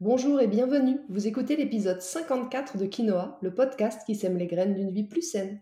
Bonjour et bienvenue. Vous écoutez l'épisode 54 de Quinoa, le podcast qui sème les graines d'une vie plus saine.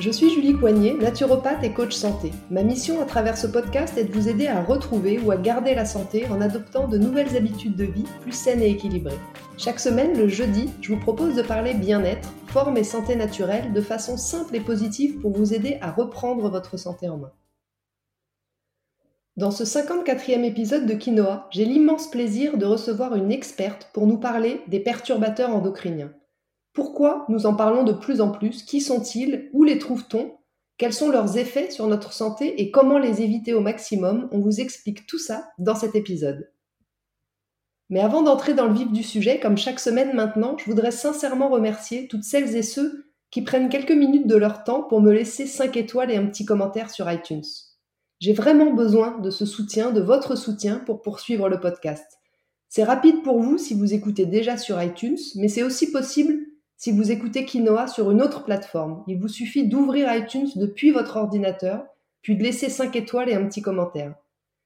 Je suis Julie Coignet, naturopathe et coach santé. Ma mission à travers ce podcast est de vous aider à retrouver ou à garder la santé en adoptant de nouvelles habitudes de vie plus saines et équilibrées. Chaque semaine, le jeudi, je vous propose de parler bien-être, forme et santé naturelle de façon simple et positive pour vous aider à reprendre votre santé en main. Dans ce 54e épisode de Quinoa, j'ai l'immense plaisir de recevoir une experte pour nous parler des perturbateurs endocriniens. Pourquoi nous en parlons de plus en plus? Qui sont-ils? Où les trouve-t-on? Quels sont leurs effets sur notre santé et comment les éviter au maximum? On vous explique tout ça dans cet épisode. Mais avant d'entrer dans le vif du sujet, comme chaque semaine maintenant, je voudrais sincèrement remercier toutes celles et ceux qui prennent quelques minutes de leur temps pour me laisser 5 étoiles et un petit commentaire sur iTunes. J'ai vraiment besoin de ce soutien, de votre soutien pour poursuivre le podcast. C'est rapide pour vous si vous écoutez déjà sur iTunes, mais c'est aussi possible si vous écoutez Quinoa sur une autre plateforme. Il vous suffit d'ouvrir iTunes depuis votre ordinateur, puis de laisser 5 étoiles et un petit commentaire.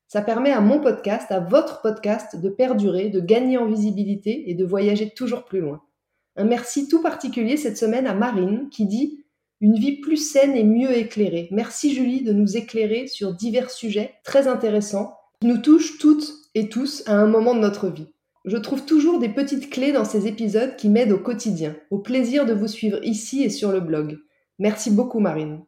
Ça permet à mon podcast, à votre podcast, de perdurer, de gagner en visibilité et de voyager toujours plus loin. Un merci tout particulier cette semaine à Marine qui dit Une vie plus saine et mieux éclairée. Merci Julie de nous éclairer sur divers sujets très intéressants qui nous touchent toutes et tous à un moment de notre vie. Je trouve toujours des petites clés dans ces épisodes qui m'aident au quotidien. Au plaisir de vous suivre ici et sur le blog. Merci beaucoup Marine.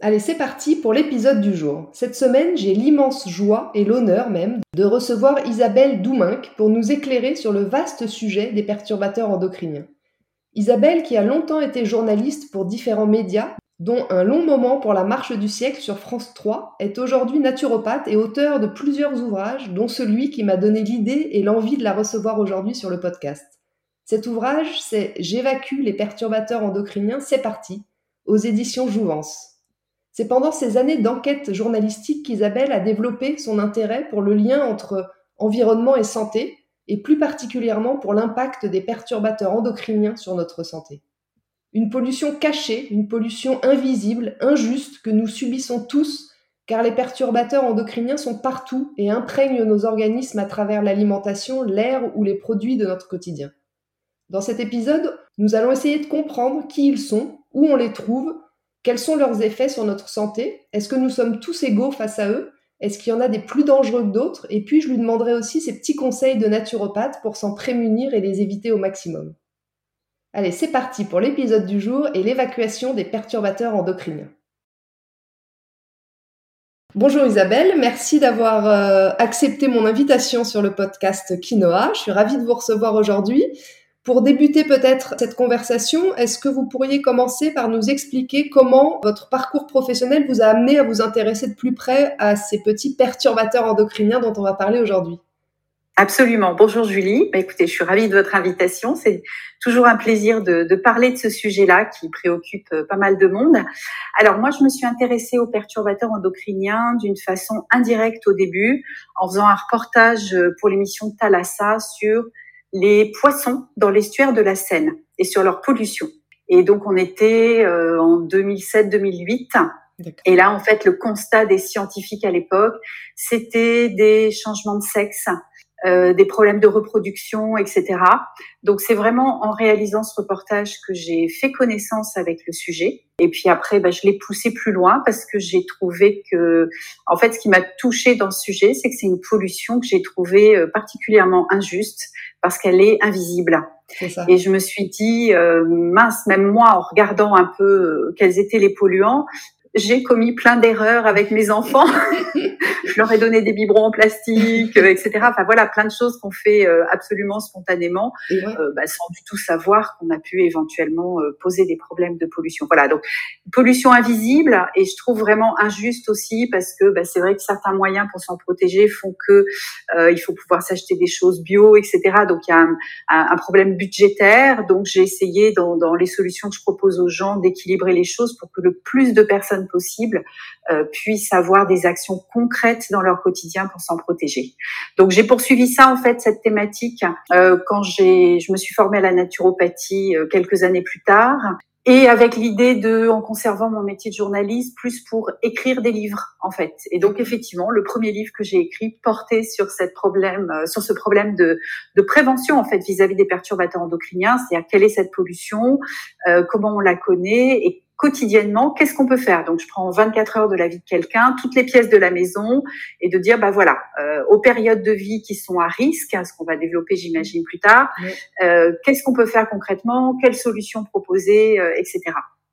Allez, c'est parti pour l'épisode du jour. Cette semaine, j'ai l'immense joie et l'honneur même de recevoir Isabelle Douminck pour nous éclairer sur le vaste sujet des perturbateurs endocriniens. Isabelle, qui a longtemps été journaliste pour différents médias, dont Un long moment pour la marche du siècle sur France 3, est aujourd'hui naturopathe et auteur de plusieurs ouvrages, dont celui qui m'a donné l'idée et l'envie de la recevoir aujourd'hui sur le podcast. Cet ouvrage, c'est J'évacue les perturbateurs endocriniens, c'est parti, aux éditions Jouvence. C'est pendant ces années d'enquête journalistique qu'Isabelle a développé son intérêt pour le lien entre environnement et santé, et plus particulièrement pour l'impact des perturbateurs endocriniens sur notre santé. Une pollution cachée, une pollution invisible, injuste, que nous subissons tous, car les perturbateurs endocriniens sont partout et imprègnent nos organismes à travers l'alimentation, l'air ou les produits de notre quotidien. Dans cet épisode, nous allons essayer de comprendre qui ils sont, où on les trouve, quels sont leurs effets sur notre santé, est-ce que nous sommes tous égaux face à eux, est-ce qu'il y en a des plus dangereux que d'autres, et puis je lui demanderai aussi ses petits conseils de naturopathe pour s'en prémunir et les éviter au maximum. Allez, c'est parti pour l'épisode du jour et l'évacuation des perturbateurs endocriniens. Bonjour Isabelle, merci d'avoir euh, accepté mon invitation sur le podcast Quinoa. Je suis ravie de vous recevoir aujourd'hui. Pour débuter peut-être cette conversation, est-ce que vous pourriez commencer par nous expliquer comment votre parcours professionnel vous a amené à vous intéresser de plus près à ces petits perturbateurs endocriniens dont on va parler aujourd'hui? Absolument. Bonjour Julie. Bah, écoutez, je suis ravie de votre invitation. C'est toujours un plaisir de, de parler de ce sujet-là qui préoccupe euh, pas mal de monde. Alors moi, je me suis intéressée aux perturbateurs endocriniens d'une façon indirecte au début, en faisant un reportage euh, pour l'émission Thalassa sur les poissons dans l'estuaire de la Seine et sur leur pollution. Et donc on était euh, en 2007-2008. Et là, en fait, le constat des scientifiques à l'époque, c'était des changements de sexe, euh, des problèmes de reproduction, etc. Donc c'est vraiment en réalisant ce reportage que j'ai fait connaissance avec le sujet. Et puis après, bah, je l'ai poussé plus loin parce que j'ai trouvé que, en fait, ce qui m'a touché dans ce sujet, c'est que c'est une pollution que j'ai trouvée euh, particulièrement injuste parce qu'elle est invisible. Et je me suis dit, euh, mince, même moi, en regardant un peu quels étaient les polluants, j'ai commis plein d'erreurs avec mes enfants. je leur ai donné des biberons en plastique, euh, etc. Enfin voilà, plein de choses qu'on fait euh, absolument spontanément, euh, bah, sans du tout savoir qu'on a pu éventuellement poser des problèmes de pollution. Voilà, donc pollution invisible et je trouve vraiment injuste aussi parce que bah, c'est vrai que certains moyens pour s'en protéger font que il faut pouvoir s'acheter des choses bio, etc. Donc il y a un, un, problème budgétaire. Donc j'ai essayé dans, dans les solutions que je propose aux gens d'équilibrer les choses pour que le plus de personnes personnes possible euh, puissent avoir des actions concrètes dans leur quotidien pour s'en protéger. Donc j'ai poursuivi ça en fait cette thématique euh, quand j'ai je me suis formée à la naturopathie euh, quelques années plus tard et avec l'idée de, en conservant mon métier de journaliste, plus pour écrire des livres en fait. Et donc effectivement, le premier livre que j'ai écrit portait sur cette problème, euh, sur ce problème de, de prévention en fait vis-à-vis des perturbateurs endocriniens, c'est-à-dire quelle est cette pollution, comment on la connaît et quotidiennement, qu'est-ce qu'on peut faire? Donc, je prends 24 heures de la vie de quelqu'un, toutes les pièces de la maison, et de dire, bah voilà, euh, aux périodes de vie qui sont à risque, hein, ce qu'on va développer, j'imagine, plus tard, euh, qu'est-ce qu'on peut faire concrètement, quelles solutions proposer, euh, etc.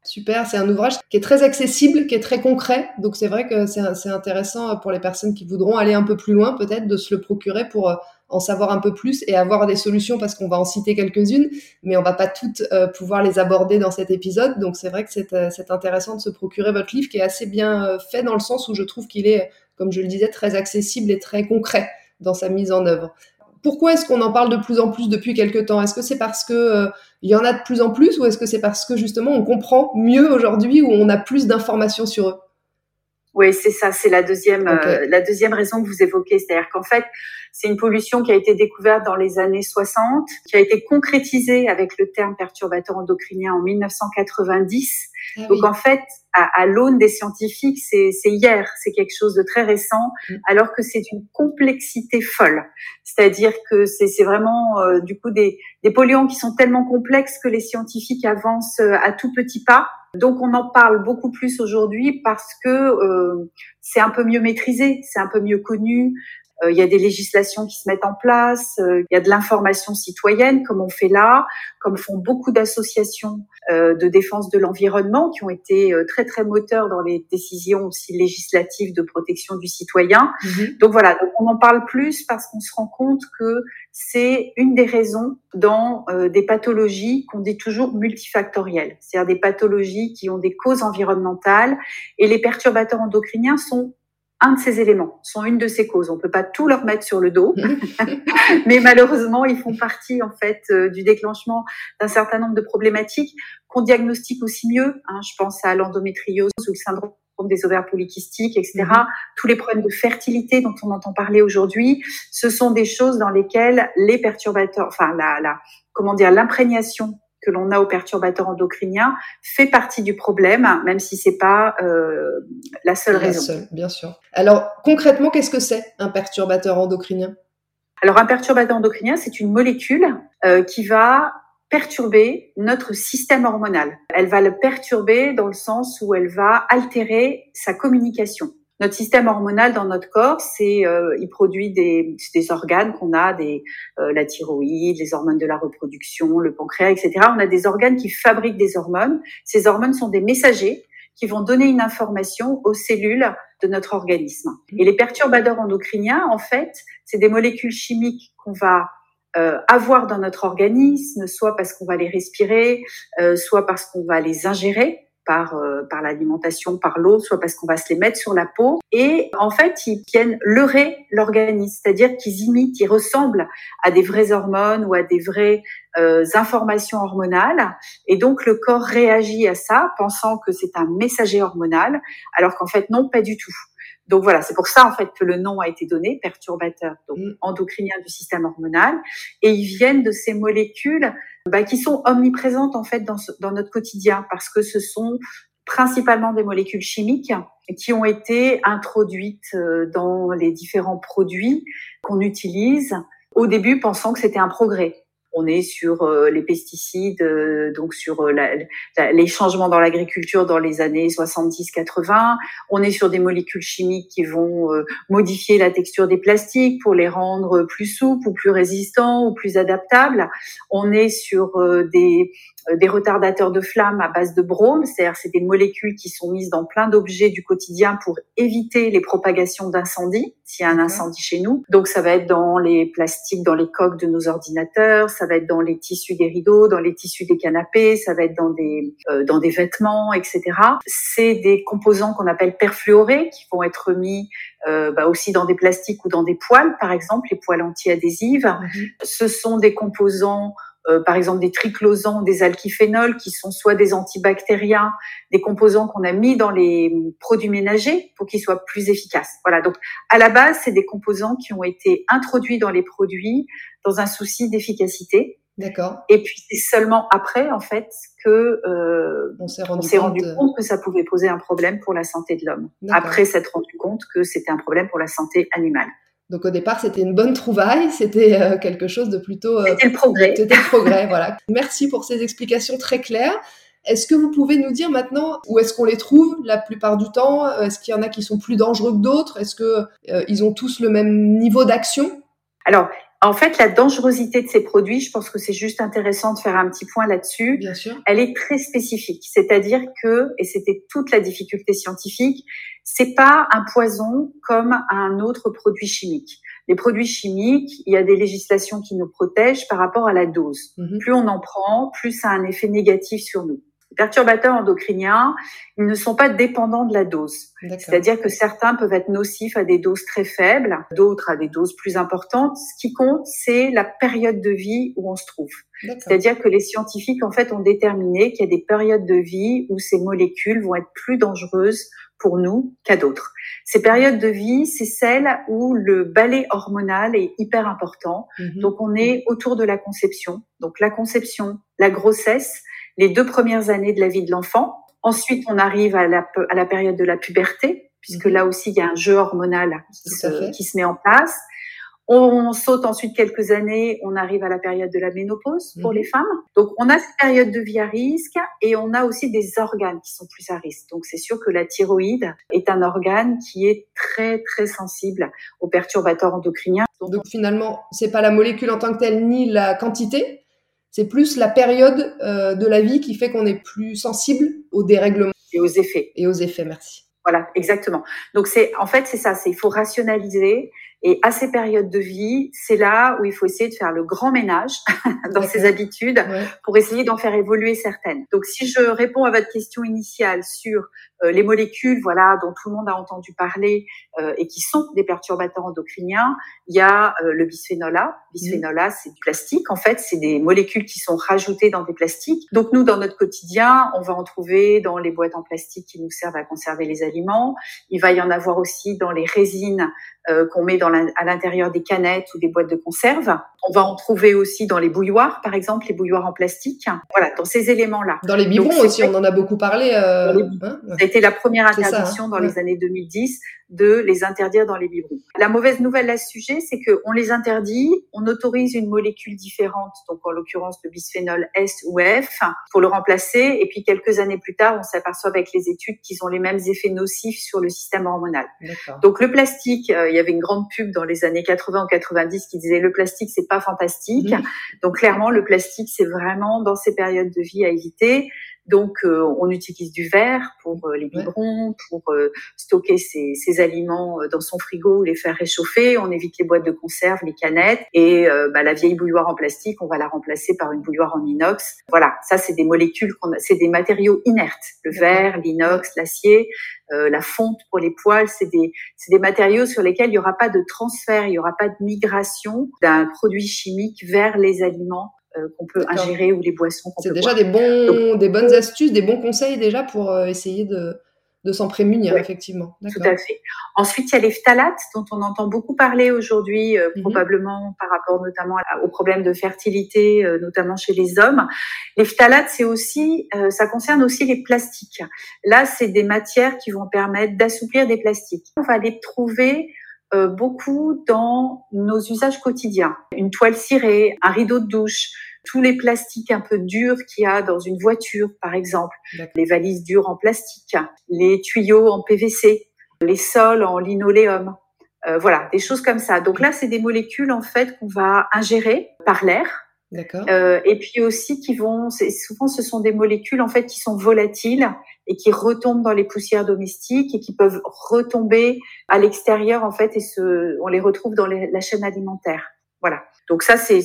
Super, c'est un ouvrage qui est très accessible, qui est très concret. Donc c'est vrai que c'est intéressant pour les personnes qui voudront aller un peu plus loin, peut-être, de se le procurer pour en savoir un peu plus et avoir des solutions parce qu'on va en citer quelques-unes, mais on va pas toutes euh, pouvoir les aborder dans cet épisode. Donc c'est vrai que c'est euh, intéressant de se procurer votre livre qui est assez bien euh, fait dans le sens où je trouve qu'il est, comme je le disais, très accessible et très concret dans sa mise en œuvre. Pourquoi est-ce qu'on en parle de plus en plus depuis quelques temps? Est-ce que c'est parce que il y en a de plus en plus ou est-ce que c'est parce que justement on comprend mieux aujourd'hui ou on a plus d'informations sur eux? Oui, c'est ça, c'est la deuxième, euh, la deuxième raison que vous évoquez, c'est-à-dire qu'en fait, c'est une pollution qui a été découverte dans les années 60, qui a été concrétisée avec le terme perturbateur endocrinien en 1990. Ah Donc en fait, à, à l'aune des scientifiques, c'est hier, c'est quelque chose de très récent, mm. alors que c'est une complexité folle. C'est-à-dire que c'est vraiment euh, du coup des, des polluants qui sont tellement complexes que les scientifiques avancent euh, à tout petit pas. Donc on en parle beaucoup plus aujourd'hui parce que euh, c'est un peu mieux maîtrisé, c'est un peu mieux connu. Euh, il y a des législations qui se mettent en place, euh, il y a de l'information citoyenne comme on fait là, comme font beaucoup d'associations de défense de l'environnement qui ont été très très moteurs dans les décisions aussi législatives de protection du citoyen. Mhm. Donc voilà, donc on en parle plus parce qu'on se rend compte que c'est une des raisons dans euh, des pathologies qu'on dit toujours multifactorielles, c'est-à-dire des pathologies qui ont des causes environnementales et les perturbateurs endocriniens sont un de ces éléments, sont une de ces causes. On peut pas tout leur mettre sur le dos, mais malheureusement, ils font partie en fait euh, du déclenchement d'un certain nombre de problématiques qu'on diagnostique aussi mieux. Hein. je pense à l'endométriose ou le syndrome des ovaires polykystiques, etc. Mhm. Tous les problèmes de fertilité dont on entend parler aujourd'hui, ce sont des choses dans lesquelles les perturbateurs, enfin la, la comment dire, l'imprégnation que l'on a aux perturbateurs endocriniens fait partie du problème, même si c'est pas euh, la seule la raison. Seule, bien sûr. Alors concrètement, qu'est-ce que c'est un perturbateur endocrinien? Alors un perturbateur endocrinien, c'est une molécule euh, qui va perturber notre système hormonal. Elle va le perturber dans le sens où elle va altérer sa communication. Notre système hormonal dans notre corps, c'est euh, il produit des, des organes qu'on a, des euh, la thyroïde, les hormones de la reproduction, le pancréas, etc. On a des organes qui fabriquent des hormones. Ces hormones sont des messagers qui vont donner une information aux cellules de notre organisme. Et les perturbateurs endocriniens, en fait, c'est des molécules chimiques qu'on va euh, avoir dans notre organisme, soit parce qu'on va les respirer, euh, soit parce qu'on va les ingérer par, euh, par l'alimentation, par l'eau, soit parce qu'on va se les mettre sur la peau. Et en fait, ils viennent leurrer l'organisme, c'est-à-dire qu'ils imitent, ils ressemblent à des vraies hormones ou à des vraies informations hormonales. Et donc, le corps réagit à ça, pensant que c'est un messager hormonal, alors qu'en fait, non, pas du tout. Donc voilà, c'est pour ça en fait que le nom a été donné, perturbateur donc mm. endocrinien du système hormonal, et ils viennent de ces molécules bah, qui sont omniprésentes en fait dans, notre quotidien parce que ce sont principalement des molécules chimiques qui ont été introduites euh, dans les différents produits qu'on utilise au début pensant que c'était un progrès. On est sur euh, les pesticides, euh, donc sur euh, les changements dans l'agriculture dans les années 70-80. On est sur des molécules chimiques qui vont modifier la texture des plastiques pour les rendre plus souples ou plus résistants ou plus adaptables. On est sur des euh, des retardateurs de flamme à base de brome, c'est-à-dire c'est des molécules qui sont mises dans plein d'objets du quotidien pour éviter les propagations d'incendie s'il y a un incendie chez nous. Donc ça va être dans les plastiques, dans les coques de nos ordinateurs, ça va être dans les tissus des rideaux, dans les tissus des canapés, ça va être dans des euh, dans des vêtements, etc. C'est des composants qu'on appelle perfluorés qui vont être mis euh, bah aussi dans des plastiques ou dans des poils, par exemple les poils anti-adhésives. Mhm. Ce sont des composants euh, par exemple des triclosans, des alkyphénols, qui sont soit des antibactériens, des composants qu'on a mis dans les produits ménagers pour qu'ils soient plus efficaces. Voilà, donc à la base, c'est des composants qui ont été introduits dans les produits dans un souci d'efficacité. D'accord. Et puis c'est seulement après, en fait, que euh, on s'est rendu, rendu, compte que ça pouvait poser un problème pour la santé de l'homme. Après s'être rendu compte que c'était un problème pour la santé animale. Donc au départ, c'était une bonne trouvaille, c'était euh, quelque chose de plutôt... Euh, c'était le progrès. C'était le progrès, voilà. Merci pour ces explications très claires. Est-ce que vous pouvez nous dire maintenant où est-ce qu'on les trouve la plupart du temps? Est-ce qu'il y en a qui sont plus dangereux que d'autres? Est-ce que euh, ils ont tous le même niveau d'action? Alors, en fait, la dangerosité de ces produits, je pense que c'est juste intéressant de faire un petit point là-dessus. Bien sûr. Elle est très spécifique, c'est-à-dire que, et c'était toute la difficulté scientifique, c'est pas un poison comme un autre produit chimique. Les produits chimiques, il y a des législations qui nous protègent par rapport à la dose. Mhm. Plus on en prend, plus ça a un effet négatif sur nous perturbateurs endocriniens, ils ne sont pas dépendants de la dose. C'est-à-dire que certains peuvent être nocifs à des doses très faibles, d'autres à des doses plus importantes. Ce qui compte, c'est la période de vie où on se trouve. C'est-à-dire que les scientifiques, en fait, ont déterminé qu'il y a des périodes de vie où ces molécules vont être plus dangereuses pour nous qu'à d'autres. Ces périodes de vie, c'est celles où le balai hormonal est hyper important. Mhm. Donc, on est autour de la conception. Donc, la conception, la grossesse, les deux premières années de la vie de l'enfant. Ensuite, on arrive à la, à la période de la puberté, puisque mhm. là aussi, il y a un jeu hormonal qui se, qui se met en place. On saute ensuite quelques années, on arrive à la période de la ménopause pour les mhm. femmes. Donc on a cette période de vie à risque et on a aussi des organes qui sont plus à risque. Donc c'est sûr que la thyroïde est un organe qui est très très sensible aux perturbateurs endocriniens. Donc, Donc finalement, c'est pas la molécule en tant que telle ni la quantité, c'est plus la période euh, de la vie qui fait qu'on est plus sensible aux dérèglements. Et aux effets. Et aux effets, merci. Voilà, exactement. Donc c'est en fait c'est ça, c'est il faut rationaliser et à ces périodes de vie, c'est là où il faut essayer de faire le grand ménage dans ses habitudes pour essayer d'en faire évoluer certaines. Donc si je réponds à votre question initiale sur euh, les molécules, voilà, dont tout le monde a entendu parler euh, et qui sont des perturbateurs endocriniens, il y a euh, le bisphénol A. Bisphénol A, c'est du plastique. En fait, c'est des molécules qui sont rajoutées dans des plastiques. Donc nous, dans notre quotidien, on va en trouver dans les boîtes en plastique qui nous servent à conserver les aliments. Il va y en avoir aussi dans les résines qu'on met dans à l'intérieur des canettes ou des boîtes de conserve. On va en trouver aussi dans les bouilloires, par exemple, les bouilloires en plastique. Voilà, dans ces éléments-là. Dans les biberons aussi, on en a beaucoup parlé. Euh, hein, ça a été la première interdiction hein, dans les années 2010 de les interdire dans les biberons. La mauvaise nouvelle à ce sujet, c'est qu'on les interdit, on autorise une molécule différente, donc en l'occurrence le bisphénol S ou F, pour le remplacer, et puis quelques années plus tard, on s'aperçoit avec les études qu'ils ont les mêmes effets nocifs sur le système hormonal. Donc le plastique, euh, il y avait une grande pub dans les années 80 ou 90 qui disait le plastique c'est pas fantastique. Donc clairement le plastique c'est vraiment dans ces périodes de vie à éviter. Donc, euh, on utilise du verre pour euh, les biberons, pour euh, stocker ses, aliments dans son frigo ou les faire réchauffer. On évite les boîtes de conserve, les canettes. Et bah, la vieille bouilloire en plastique, on va la remplacer par une bouilloire en inox. Voilà, ça, c'est des molécules, c'est des matériaux inertes. Le verre, l'inox, l'acier, la fonte pour les poils, c'est des, des matériaux sur lesquels il n'y aura pas de transfert, il n'y aura pas de migration d'un produit chimique vers les aliments euh, qu'on peut ingérer ou les boissons C'est déjà des, bons, des bonnes astuces, des bons conseils déjà pour euh, essayer de, de s'en prémunir, effectivement. Tout à fait. Ensuite, il y a les phtalates dont on entend beaucoup parler aujourd'hui, euh, mhm. probablement par rapport notamment aux problèmes de fertilité, notamment chez les hommes. Les phtalates, c'est aussi, ça concerne aussi les plastiques. Là, c'est des matières qui vont permettre d'assouplir des plastiques. On va les trouver euh, beaucoup dans nos usages quotidiens. Une toile cirée, un rideau de douche, tous les plastiques un peu durs qu'il y a dans une voiture, par exemple, les valises dures en plastique, les tuyaux en PVC, les sols en linoléum. Euh, voilà, des choses comme ça. Donc là, c'est des molécules en fait qu'on va ingérer par l'air euh, et puis aussi qui vont, souvent ce sont des molécules en fait qui sont volatiles et qui retombent dans les poussières domestiques et qui peuvent retomber à l'extérieur en fait et se, on les retrouve dans la chaîne alimentaire. Voilà. Donc ça c'est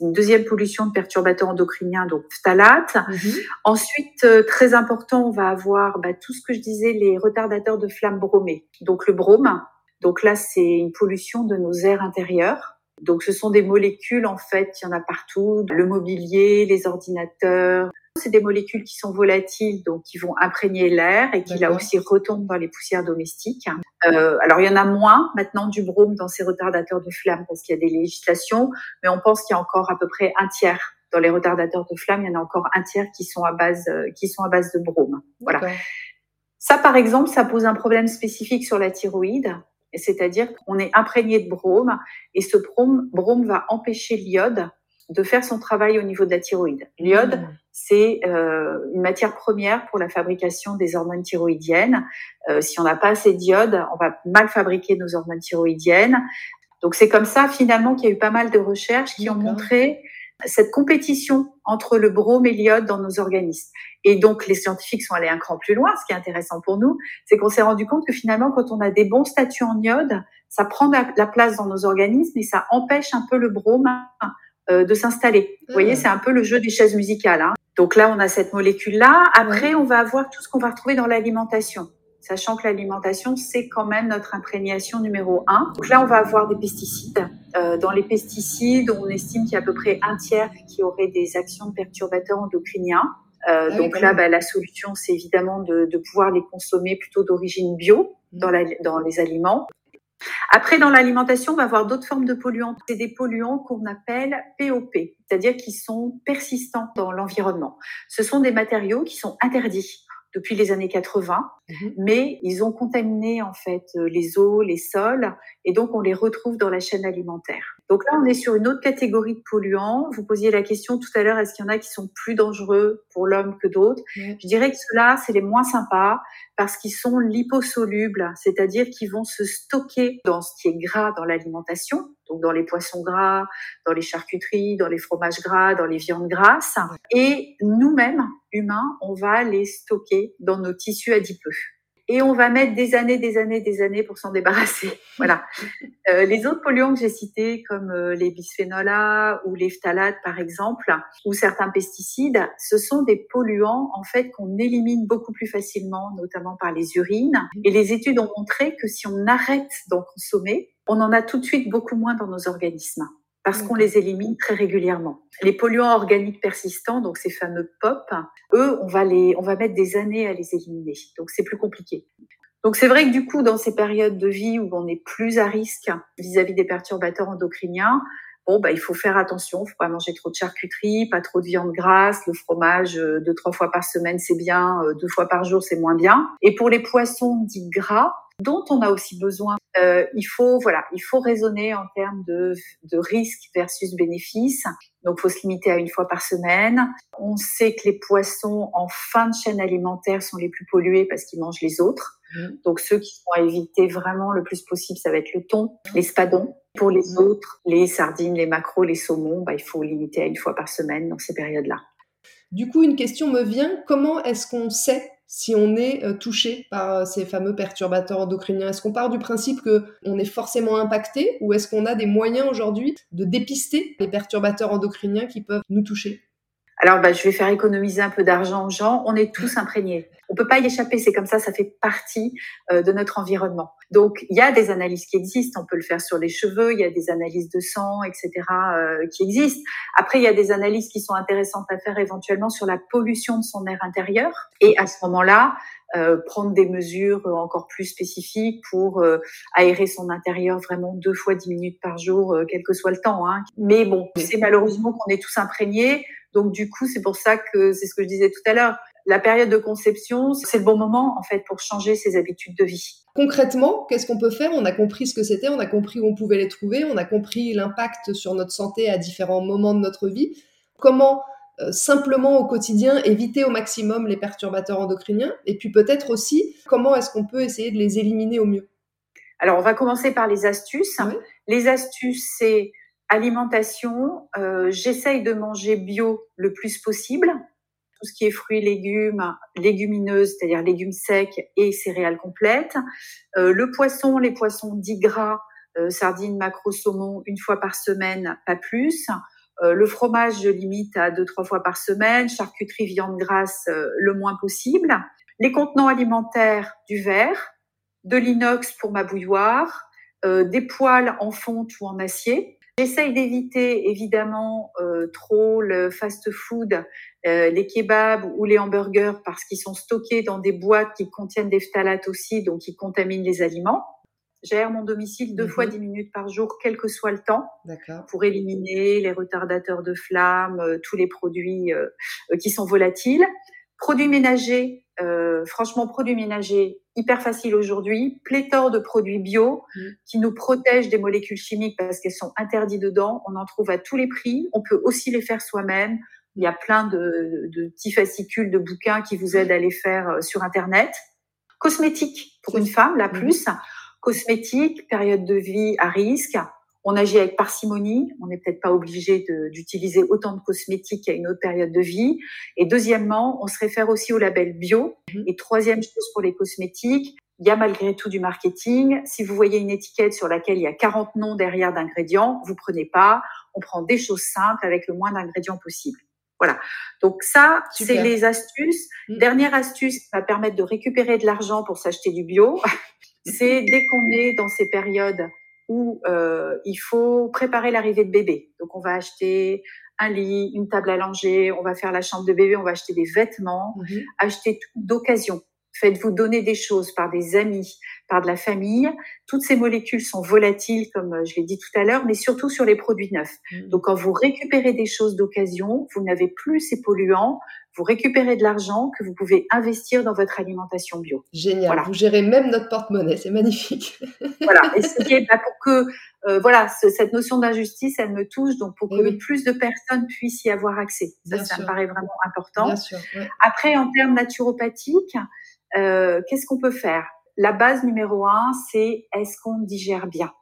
une deuxième pollution de perturbateurs endocriniens donc phtalates. Mm-hmm. Ensuite euh, très important on va avoir bah, tout ce que je disais les retardateurs de flammes bromées. Donc le brome. Donc là c'est une pollution de nos airs intérieurs Donc ce sont des molécules, en fait, il y en a partout, le mobilier, les ordinateurs. C'est des molécules qui sont volatiles, donc qui vont imprégner l'air et qui là aussi retombent dans les poussières domestiques. Euh, alors il y en a moins maintenant du brome dans ces retardateurs de flamme parce qu'il y a des législations, mais on pense qu'il y a encore à peu près un tiers dans les retardateurs de flamme, il y en a encore un tiers qui sont à base, euh, qui sont à base de brome. Voilà. Ça, par exemple, ça pose un problème spécifique sur la thyroïde, c'est-à-dire qu'on est imprégné de brome et ce brome, brome va empêcher l'iode de faire son travail au niveau de la thyroïde. L'iode, mmh. c'est euh, une matière première pour la fabrication des hormones thyroïdiennes. Euh, si on n'a pas assez d'iode, on va mal fabriquer nos hormones thyroïdiennes. Donc c'est comme ça finalement qu'il y a eu pas mal de recherches qui ont montré cette compétition entre le brome et l'iode dans nos organismes. Et donc, les scientifiques sont allés un cran plus loin. Ce qui est intéressant pour nous, c'est qu'on s'est rendu compte que finalement, quand on a des bons statuts en iode, ça prend la place dans nos organismes et ça empêche un peu le brome euh, de s'installer. Vous voyez, ah. c'est un peu le jeu des chaises musicales. Hein. Donc là, on a cette molécule-là. Après, on va avoir tout ce qu'on va retrouver dans l'alimentation sachant que l'alimentation, c'est quand même notre imprégnation numéro un. Donc là, on va avoir des pesticides. Euh, dans les pesticides, on estime qu'il y a à peu près un tiers qui aurait des actions perturbateurs endocriniens. Euh, ah donc là, bah, la solution, c'est évidemment de, de, pouvoir les consommer plutôt d'origine bio mmh. dans, la, dans les aliments. Après, dans l'alimentation, on va avoir d'autres formes de polluants. C'est des polluants qu'on appelle POP, c'est-à-dire qui sont persistants dans l'environnement. Ce sont des matériaux qui sont interdits depuis les années 80, mhm. mais ils ont contaminé en fait euh, les eaux, les sols, et donc on les retrouve dans la chaîne alimentaire. Donc là, on est sur une autre catégorie de polluants. Vous posiez la question tout à l'heure, est-ce qu'il y en a qui sont plus dangereux pour l'homme que d'autres? Je dirais que ceux-là, c'est les moins sympas parce qu'ils sont liposolubles, c'est-à-dire qu'ils vont se stocker dans ce qui est gras dans l'alimentation, donc dans les poissons gras, dans les charcuteries, dans les fromages gras, dans les viandes grasses. Et nous-mêmes, humains, on va les stocker dans nos tissus adipeux et on va mettre des années, des années, des années pour s'en débarrasser. Voilà. Euh, les autres polluants que j'ai cités, comme euh, les bisphénols A ou les phtalates par exemple, ou certains pesticides, ce sont des polluants en fait qu'on élimine beaucoup plus facilement, notamment par les urines. Et les études ont montré que si on arrête d'en consommer, on en a tout de suite beaucoup moins dans nos organismes parce qu'on les élimine très régulièrement. Les polluants organiques persistants, donc ces fameux POP, eux, on va les, on va mettre des années à les éliminer. Donc c'est plus compliqué. Donc c'est vrai que du coup, dans ces périodes de vie où on est plus à risque vis-à-vis des perturbateurs endocriniens, bon, bah, il faut faire attention. Il faut pas manger trop de charcuterie, pas trop de viande grasse. Le fromage, euh, deux, trois fois par semaine, c'est bien. Euh, deux fois par jour, c'est moins bien. Et pour les poissons dits gras, dont on a aussi besoin. Euh, il faut voilà, il faut raisonner en termes de, de risque versus bénéfice. Donc, il faut se limiter à une fois par semaine. On sait que les poissons en fin de chaîne alimentaire sont les plus pollués parce qu'ils mangent les autres. Mmh. Donc, ceux qui sont à éviter vraiment le plus possible, ça va être le thon, les spadons. Pour les mmh. autres, les sardines, les maquereaux, les saumons, bah, il faut limiter à une fois par semaine dans ces périodes-là. Du coup, une question me vient. Comment est-ce qu'on sait si on est euh, touché par euh, ces fameux perturbateurs endocriniens? Est-ce qu'on part du principe que on est forcément impacté ou est-ce qu'on a des moyens aujourd'hui de dépister les perturbateurs endocriniens qui peuvent nous toucher? Alors, bah, je vais faire économiser un peu d'argent aux gens. On est tous imprégnés. Peut pas y échapper. C'est comme ça. Ça fait partie euh, de notre environnement. Donc, il y a des analyses qui existent. On peut le faire sur les cheveux. Il y a des analyses de sang, etc., euh, qui existent. Après, il y a des analyses qui sont intéressantes à faire éventuellement sur la pollution de son air intérieur. Et à ce moment-là, euh, prendre des mesures encore plus spécifiques pour euh, aérer son intérieur vraiment deux fois dix minutes par jour, euh, quel que soit le temps. Hein. Mais bon, c'est malheureusement qu'on est tous imprégnés. Donc du coup, c'est pour ça que c'est ce que je disais tout à l'heure. La période de conception, c'est le bon moment en fait pour changer ses habitudes de vie. Concrètement, qu'est-ce qu'on peut faire? On a compris ce que c'était, on a compris où on pouvait les trouver, on a compris l'impact sur notre santé à différents moments de notre vie. Comment euh, simplement au quotidien éviter au maximum les perturbateurs endocriniens? Et puis peut-être aussi comment est-ce qu'on peut essayer de les éliminer au mieux? Alors on va commencer par les astuces. Les astuces c'est alimentation, euh, j'essaye de manger bio le plus possible, tout ce qui est fruits, légumes, légumineuses, c'est-à-dire légumes secs et céréales complètes. Euh, le poisson, les poissons dits gras, sardines, maquereaux, saumon, une fois par semaine, pas plus. Euh, le fromage, je limite à deux, trois fois par semaine. Charcuterie, viande grasse, euh, le moins possible. Les contenants alimentaires, du verre, de l'inox pour ma bouilloire, euh, des poêles en fonte ou en acier. J'essaye d'éviter évidemment euh, trop le fast-food, euh, les kebabs ou les hamburgers parce qu'ils sont stockés dans des boîtes qui contiennent des phtalates aussi, donc qui contaminent les aliments. J'aère mon domicile deux fois mhm. dix minutes par jour, quel que soit le temps, pour éliminer les retardateurs de flamme, euh, tous les produits qui sont volatiles. Produits ménagers, euh, franchement, produits ménagers, hyper facile aujourd'hui, pléthore de produits bio mm. qui nous protègent des molécules chimiques parce qu'elles sont interdites dedans. On en trouve à tous les prix. On peut aussi les faire soi-même. Il y a plein de, de petits fascicules de bouquins qui vous aident à les faire euh, sur Internet. Cosmétiques pour une femme, la plus. Cosmétiques, période de vie à risque. On agit avec parcimonie. On n'est peut-être pas obligé d'utiliser autant de cosmétiques à une autre période de vie. Et deuxièmement, on se réfère aussi au label bio. Mhm. Et troisième chose pour les cosmétiques, il y a malgré tout du marketing. Si vous voyez une étiquette sur laquelle il y a 40 noms derrière d'ingrédients, vous prenez pas. On prend des choses simples avec le moins d'ingrédients possible. Voilà. Donc ça, c'est les astuces. Mhm. Dernière astuce qui va permettre de récupérer de l'argent pour s'acheter du bio, c'est dès qu'on est dans ces périodes où euh, il faut préparer l'arrivée de bébé. Donc on va acheter un lit, une table à langer, on va faire la chambre de bébé, on va acheter des vêtements, mhm. acheter tout d'occasion. Faites-vous donner des choses par des amis, par de la famille. Toutes ces molécules sont volatiles, comme euh, je l'ai dit tout à l'heure, mais surtout sur les produits neufs. Mhm. Donc, quand vous récupérez des choses d'occasion, vous n'avez plus ces polluants, vous récupérez de l'argent que vous pouvez investir dans votre alimentation bio. Génial. Vous gérez même notre porte-monnaie, c'est magnifique. voilà. Et c'est bah, pour que euh, voilà cette notion d'injustice, elle me touche, donc pour que plus de personnes puissent y avoir accès. Ça, ça me paraît vraiment important. Bien sûr, Après, en termes naturopathiques, euh, qu'est-ce qu'on peut faire? La base numéro un, c'est est-ce qu'on digère bien?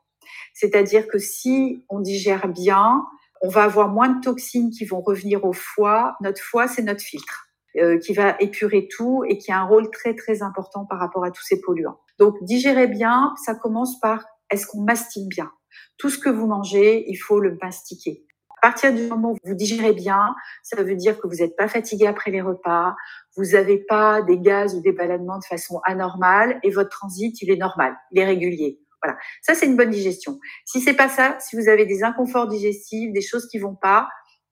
C'est-à-dire que si on digère bien, on va avoir moins de toxines qui vont revenir au foie. Notre foie, c'est notre filtre euh, qui va épurer tout et qui a un rôle très très important par rapport à tous ces polluants. Donc digérer bien, ça commence par est-ce qu'on mastique bien? Tout ce que vous mangez, il faut le mastiquer. Partir du moment où vous digérez bien, ça veut dire que vous n'êtes pas fatigué après les repas, vous n'avez pas des gaz ou des ballonnements de façon anormale et votre transit, il est normal, il est régulier. Voilà. Ça, c'est une bonne digestion. Si c'est pas ça, si vous avez des inconforts digestifs, des choses qui vont pas,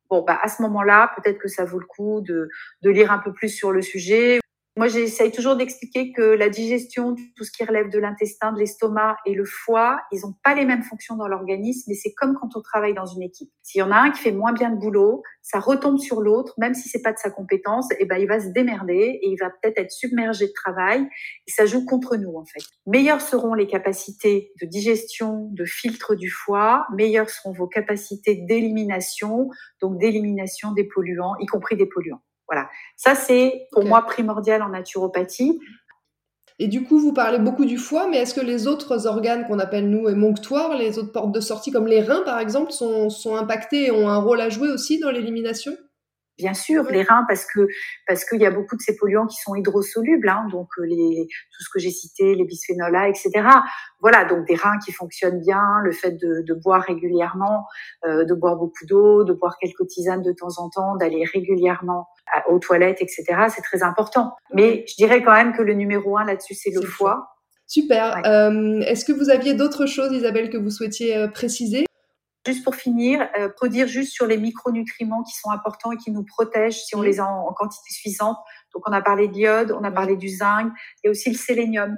bon, bah, à ce moment-là, peut-être que ça vaut le coup de, de lire un peu plus sur le sujet. Moi, j'essaye toujours d'expliquer que la digestion, tout ce qui relève de l'intestin, de l'estomac et le foie, ils n'ont pas les mêmes fonctions dans l'organisme, mais c'est comme quand on travaille dans une équipe. S'il y en a un qui fait moins bien le boulot, ça retombe sur l'autre, même si c'est pas de sa compétence, et eh ben il va se démerder et il va peut-être être submergé de travail et ça joue contre nous en fait. Meilleures seront les capacités de digestion, de filtre du foie, meilleures seront vos capacités d'élimination, donc d'élimination des polluants, y compris des polluants. Voilà. Ça, c'est pour moi primordial en naturopathie. Et du coup, vous parlez beaucoup du foie, mais est-ce que les autres organes qu'on appelle nous émonctoires, les autres portes de sortie comme les reins par exemple, sont, sont impactés et ont un rôle à jouer aussi dans l'élimination? Bien sûr, les reins parce que parce qu'il y a beaucoup de ces polluants qui sont hydrosolubles, hein, donc euh, les tout ce que j'ai cité, les bisphénols A, etc. Voilà, donc des reins qui fonctionnent bien, le fait de, de boire régulièrement, euh, de boire beaucoup d'eau, de boire quelques tisanes de temps en temps, d'aller régulièrement aux toilettes, etc. C'est très important. Mais je dirais quand même que le numéro un là-dessus, c'est le foie. Super. Euh, Est-ce que vous aviez d'autres choses, Isabelle, que vous souhaitiez euh, préciser? Juste pour finir, euh, pour dire juste sur les micronutriments qui sont importants et qui nous protègent si on les a en, quantité suffisante. Donc on a parlé de l'iode, on a parlé du zinc et aussi le sélénium,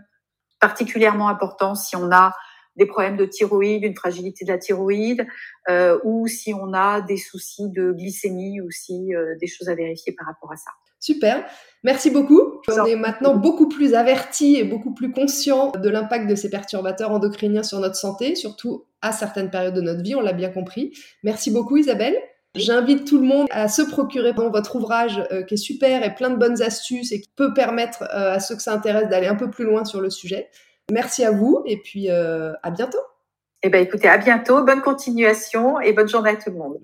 particulièrement important si on a des problèmes de thyroïde, une fragilité de la thyroïde, euh, ou si on a des soucis de glycémie aussi, euh, des choses à vérifier par rapport à ça. Super, merci beaucoup. On est maintenant beaucoup plus avertis et beaucoup plus conscients de l'impact de ces perturbateurs endocriniens sur notre santé, surtout à certaines périodes de notre vie, on l'a bien compris. Merci beaucoup Isabelle. J'invite tout le monde à se procurer votre ouvrage euh, qui est super et plein de bonnes astuces et qui peut permettre euh, à ceux que ça intéresse d'aller un peu plus loin sur le sujet. Merci à vous et puis euh, à bientôt. Eh bien écoutez, à bientôt, bonne continuation et bonne journée à tout le monde.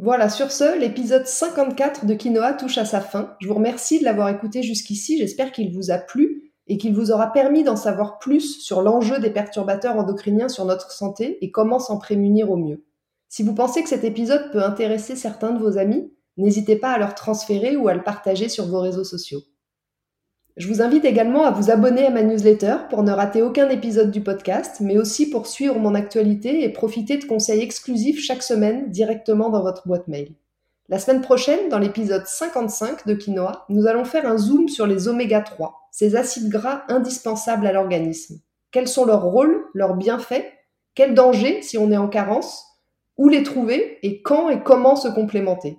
Voilà, sur ce, l'épisode 54 de Quinoa touche à sa fin. Je vous remercie de l'avoir écouté jusqu'ici. J'espère qu'il vous a plu et qu'il vous aura permis d'en savoir plus sur l'enjeu des perturbateurs endocriniens sur notre santé et comment s'en prémunir au mieux. Si vous pensez que cet épisode peut intéresser certains de vos amis, n'hésitez pas à leur transférer ou à le partager sur vos réseaux sociaux. Je vous invite également à vous abonner à ma newsletter pour ne rater aucun épisode du podcast, mais aussi pour suivre mon actualité et profiter de conseils exclusifs chaque semaine directement dans votre boîte mail. La semaine prochaine, dans l'épisode 55 de Quinoa, nous allons faire un zoom sur les oméga 3, ces acides gras indispensables à l'organisme. Quels sont leurs rôles, leurs bienfaits Quels dangers si on est en carence Où les trouver et quand et comment se complémenter?